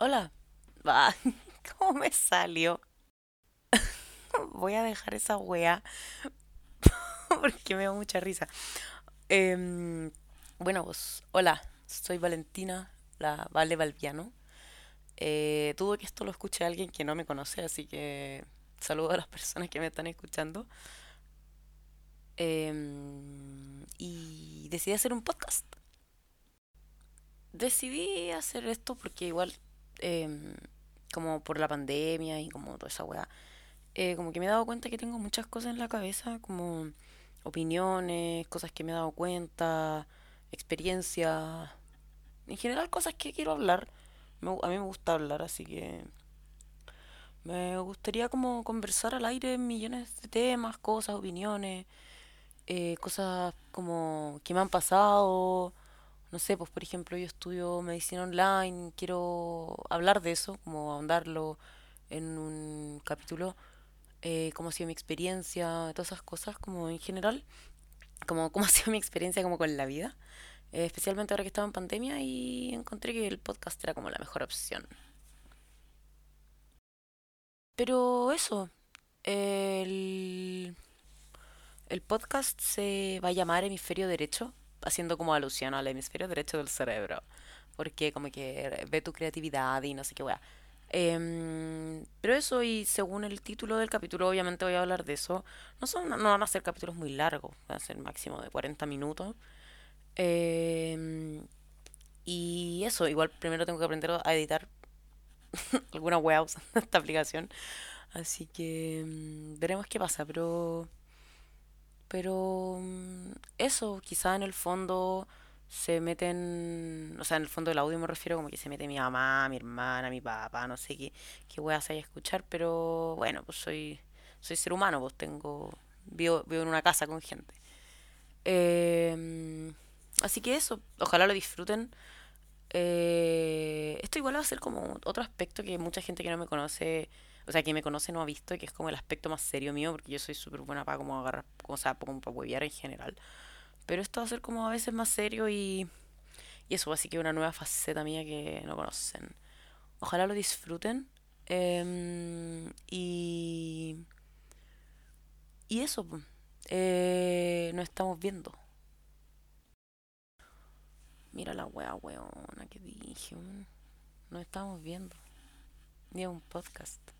Hola. Ah, ¿Cómo me salió? Voy a dejar esa wea porque me da mucha risa. Em, bueno, pues, hola. Soy Valentina, la Vale Valviano. Eh, dudo que esto lo escuche alguien que no me conoce, así que saludo a las personas que me están escuchando. Em, y decidí hacer un podcast. Decidí hacer esto porque igual, em, como por la pandemia y como toda esa weá, eh, como que me he dado cuenta que tengo muchas cosas en la cabeza, como opiniones, cosas que me he dado cuenta, experiencias, en general cosas que quiero hablar. A mí me gusta hablar, así que me gustaría como conversar al aire millones de temas, cosas, opiniones, eh, cosas como que me han pasado. No sé, pues por ejemplo yo estudio medicina online, quiero hablar de eso, como ahondarlo en un capítulo, eh, cómo ha sido mi experiencia, todas esas cosas, como en general, como cómo ha sido mi experiencia como con la vida, eh, especialmente ahora que estaba en pandemia y encontré que el podcast era como la mejor opción. Pero eso, el, el podcast se va a llamar Hemisferio Derecho, haciendo como alusión al hemisferio derecho del cerebro, porque como que ve tu creatividad y no sé qué wea. Em, pero eso, y según el título del capítulo, obviamente voy a hablar de eso. No son, no van a ser capítulos muy largos, van a ser máximo de 40 minutos. Em, y eso, igual primero tengo que aprender a editar alguna web usando esta aplicación. Así que mm, veremos qué pasa, pero pero mm, eso, quizá en el fondo se meten, o sea, en el fondo del audio me refiero como que se mete mi mamá, mi hermana, mi papá, no sé qué, qué weas hay a escuchar, pero bueno, pues soy, soy ser humano, pues tengo, vivo, vivo en una casa con gente. Em, así que eso, ojalá lo disfruten. Eh, esto igual va a ser como otro aspecto que mucha gente que no me conoce, o sea, que me conoce no ha visto, que es como el aspecto más serio mío, porque yo soy súper buena para como agarrar, o sea, como para huevear en general. Pero esto va a ser como a veces más serio y, y eso, así que una nueva faceta mía que no conocen. Ojalá lo disfruten. em, y, y eso, pues, eh, nos estamos viendo. Mira la wea weona que dije. Nos estamos viendo. Ni un podcast.